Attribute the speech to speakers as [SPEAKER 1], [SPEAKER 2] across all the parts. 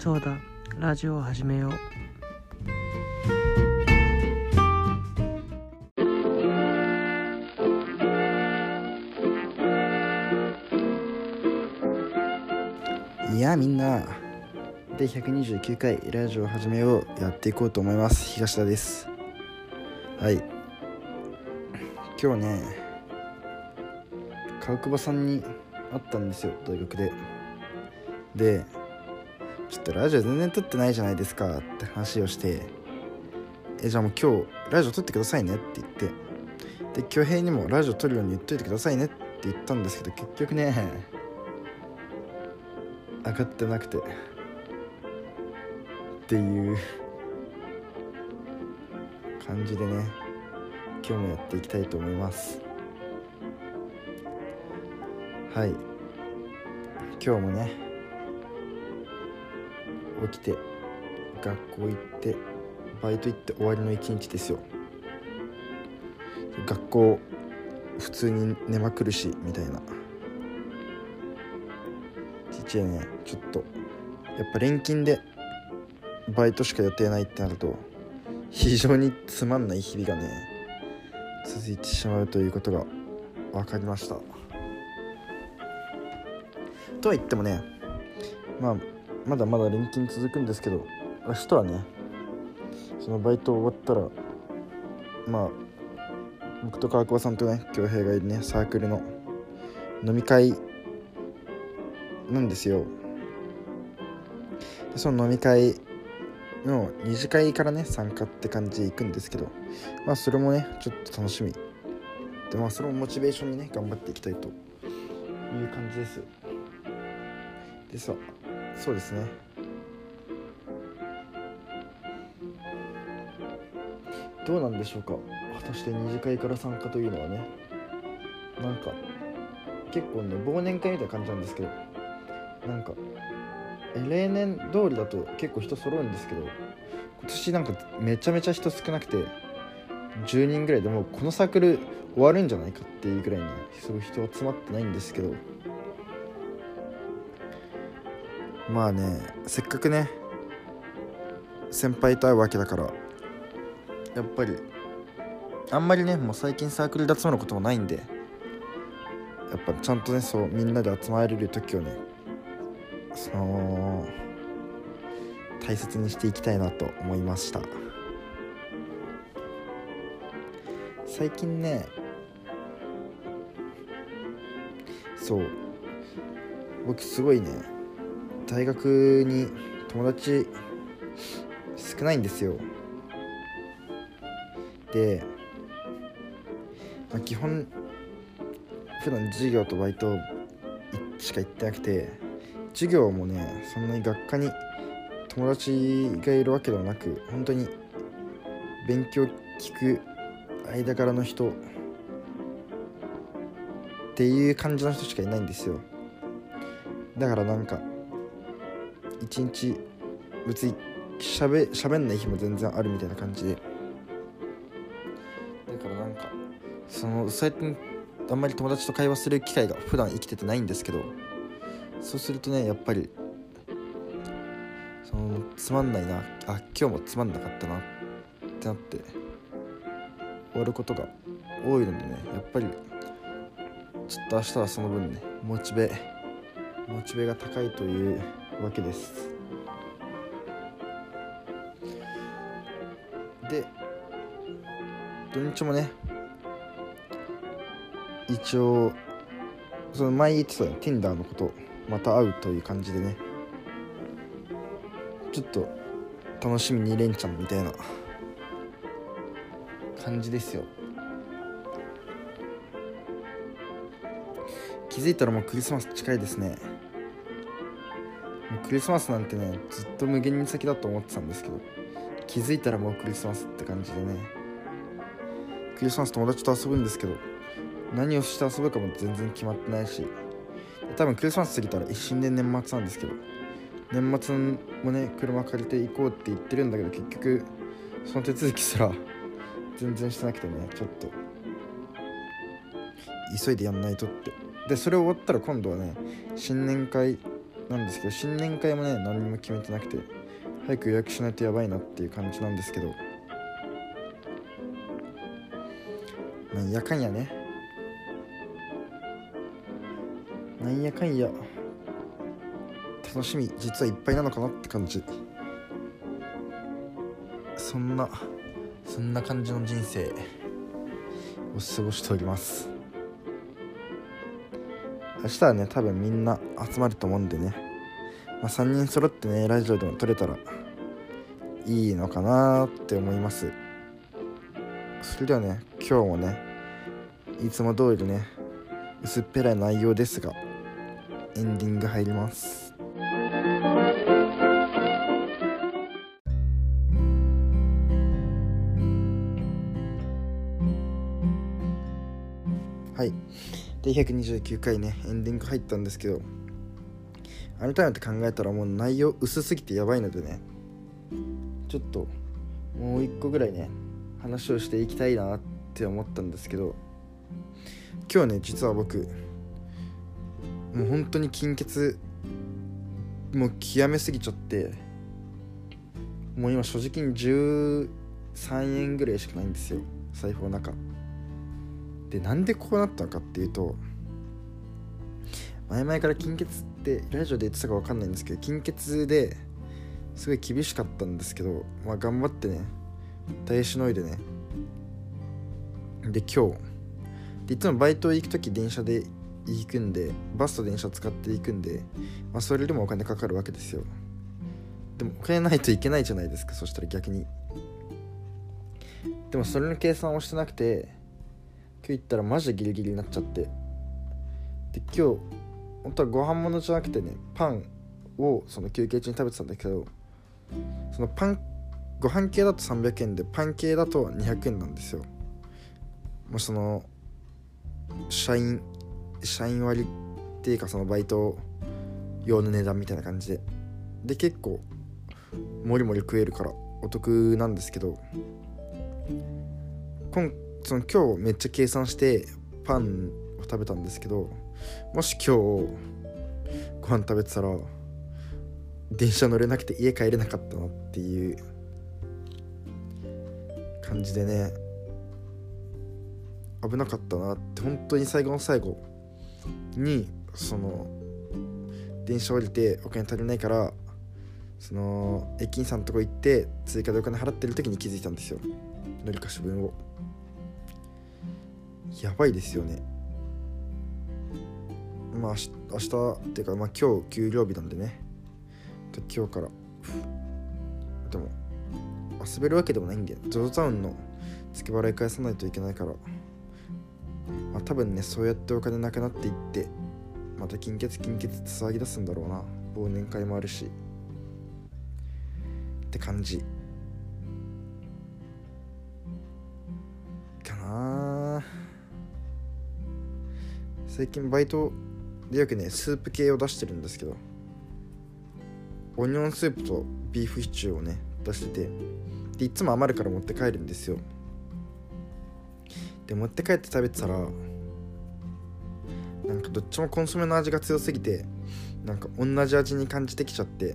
[SPEAKER 1] そうだ。ラジオを始めよう。
[SPEAKER 2] いやみんな。で129回ラジオを始めよう。やっていこうと思います。東田です。はい。今日ね川久保さんに会ったんですよ。大学で。でちょっとラジオ全然撮ってないじゃないですかって話をしてえじゃあもう今日ラジオ撮ってくださいねって言ってで恭平にもラジオ撮るように言っといてくださいねって言ったんですけど結局ね上がってなくて。っていう感じでね今日もやっていきたいと思います。はい。今日もね起きて学校行ってバイト行って終わりの一日ですよ。学校普通に寝まくるしみたいな。父はねちょっとやっぱ錬金でバイトしか予定ないってなると非常につまんない日々がね続いてしまうということが分かりました。とは言ってもねまあまだまだ錬金続くんですけど明日はねそのバイト終わったらまあ僕と川久保さんとね恭平がいるねサークルの飲み会なんですよ。でその飲み会の二次会からね参加って感じで行くんですけどまあそれもねちょっと楽しみ。でまあそれもモチベーションにね頑張っていきたいという感じです。でさそうですね。どうなんでしょうか。果たして二次会から参加というのはね。なんか結構ね忘年会みたいな感じなんですけど。なんか例年通りだと結構人揃うんですけど。今年なんかめちゃめちゃ人少なくて10人ぐらいでもうこのサークル終わるんじゃないかっていうぐらいにすごい人集まってないんですけど。まあねせっかくね先輩と会うわけだからやっぱりあんまりねもう最近サークルで集まることもないんでやっぱちゃんとねそうみんなで集まれる時をねその大切にしていきたいなと思いました。最近ねそう僕すごいね大学に友達少ないんですよ。で、まあ、基本普段授業とバイトしか行ってなくて授業もねそんなに学科に友達がいるわけではなく本当に勉強聞く間柄の人っていう感じの人しかいないんですよ。だからなんか一日別にしゃべしゃべんない日も全然あるみたいな感じで。だからなんかその最近あんまり友達と会話する機会が普段生きててないんですけどそうするとねやっぱりそのつまんないなあ今日もつまんなかったなってなって終わることが多いのでねやっぱりちょっと明日はその分ねモチベモチベが高いというわけです。で土日もね一応その前言ってた Tinder のことまた会うという感じでねちょっと楽しみに連チャンみたいな感じですよ。気づいたらもうクリスマス近いですね。クリスマスなんてねずっと無限に先だと思ってたんですけど気づいたらもうクリスマスって感じでねクリスマス友達と遊ぶんですけど何をして遊ぶかも全然決まってないし多分クリスマス過ぎたら一瞬で年末なんですけど年末もね車借りて行こうって言ってるんだけど結局その手続きすら全然してなくてねちょっと。急いでやんないとって。でそれ終わったら今度はね新年会なんですけど新年会もね何も決めてなくて早く予約しないとやばいなっていう感じなんですけどなんやかんやねなんやかんや楽しみ実はいっぱいなのかなって感じ。そんなそんな感じの人生を過ごしております。明日はね多分みんな集まると思うんでね、まあ、3人揃ってねラジオでも撮れたらいいのかなって思います。それではね今日もねいつも通りね薄っぺらい内容ですがエンディング入ります。はい。で129回ねエンディング入ったんですけど改めて考えたらもう内容薄すぎてやばいのでねちょっともう一個ぐらいね話をしていきたいなって思ったんですけど今日ね実は僕もう本当に金欠もう極めすぎちゃってもう今所持金13円ぐらいしかないんですよ財布の中。でなんでこうなったのかっていうと前々から金欠ってラジオで言ってたか分かんないんですけど金欠ですごい厳しかったんですけど、まあ、頑張ってね耐えしのいでねで今日でいつもバイト行く時電車で行くんでバスと電車使っていくんで、まあ、それでもお金かかるわけですよ。でもお金ないといけないじゃないですかそしたら逆に。でもそれの計算をしてなくて今日行ったらマジでギリギリになっちゃって。で今日本当はご飯物じゃなくてねパンをその休憩中に食べてたんだけどそのパンご飯系だと300円でパン系だと200円なんですよ。もうその社員社員割っていうかそのバイト用の値段みたいな感じで。で結構もりもり食えるからお得なんですけど今その今日めっちゃ計算してパンを食べたんですけどもし今日ご飯食べてたら電車乗れなくて家帰れなかったなっていう感じでね危なかったなって本当に最後の最後にその電車降りてお金足りないからその駅員さんのとこ行って追加でお金払ってる時に気づいたんですよ。乗り貸し分を。やばいですよね。まあ明日っていうかまあ今日給料日なんでね。今日から。でも遊べるわけでもないんで ZOZO タウンの月払い返さないといけないから。まあ多分ねそうやってお金なくなっていってまた金欠金欠って騒ぎ出すんだろうな。忘年会もあるし。って感じ。かな最近バイトでよくねスープ系を出してるんですけどオニオンスープとビーフシチューをね出しててでいつも余るから持って帰るんですよ。で持って帰って食べてたらなんかどっちもコンソメの味が強すぎてなんか同じ味に感じてきちゃって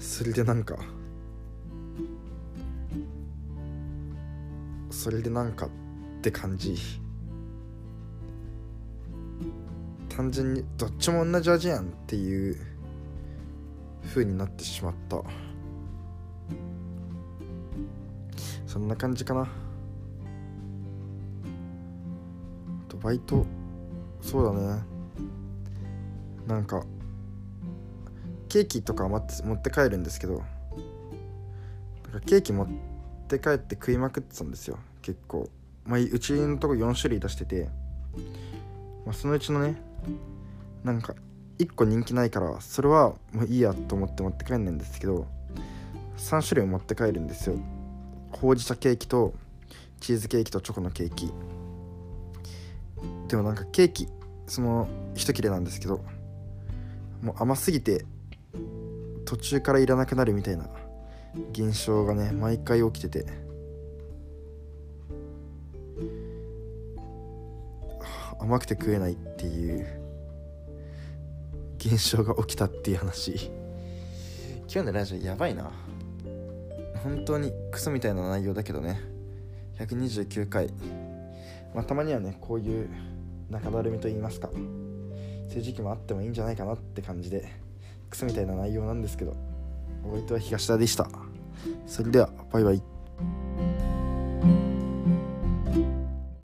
[SPEAKER 2] それでなんかそれでなんかって感じ。単純にどっちも同じ味やんっていう風になってしまった。そんな感じかな。とバイト。そうだね。なんかケーキとか持って帰るんですけどなんかケーキ持って帰って食いまくってたんですよ。結構。まあうちのとこ4種類出してて、まあ、そのうちのねなんか1個人気ないからそれはもういいやと思って持って帰んないんですけど3種類持って帰るんですよ。ほうじ茶ケーキとチーズケーキとチョコのケーキ。でもなんかケーキその一切れなんですけどもう甘すぎて途中からいらなくなるみたいな現象がね毎回起きてて。甘くて食えないっていう現象が起きたっていう話。今日のラジオやばいな。本当にクソみたいな内容だけどね。129回。まあたまにはねこういう中だるみと言いますか。そういう時期もあってもいいんじゃないかなって感じでクソみたいな内容なんですけど。お相手は東田でした。それではバイバイ。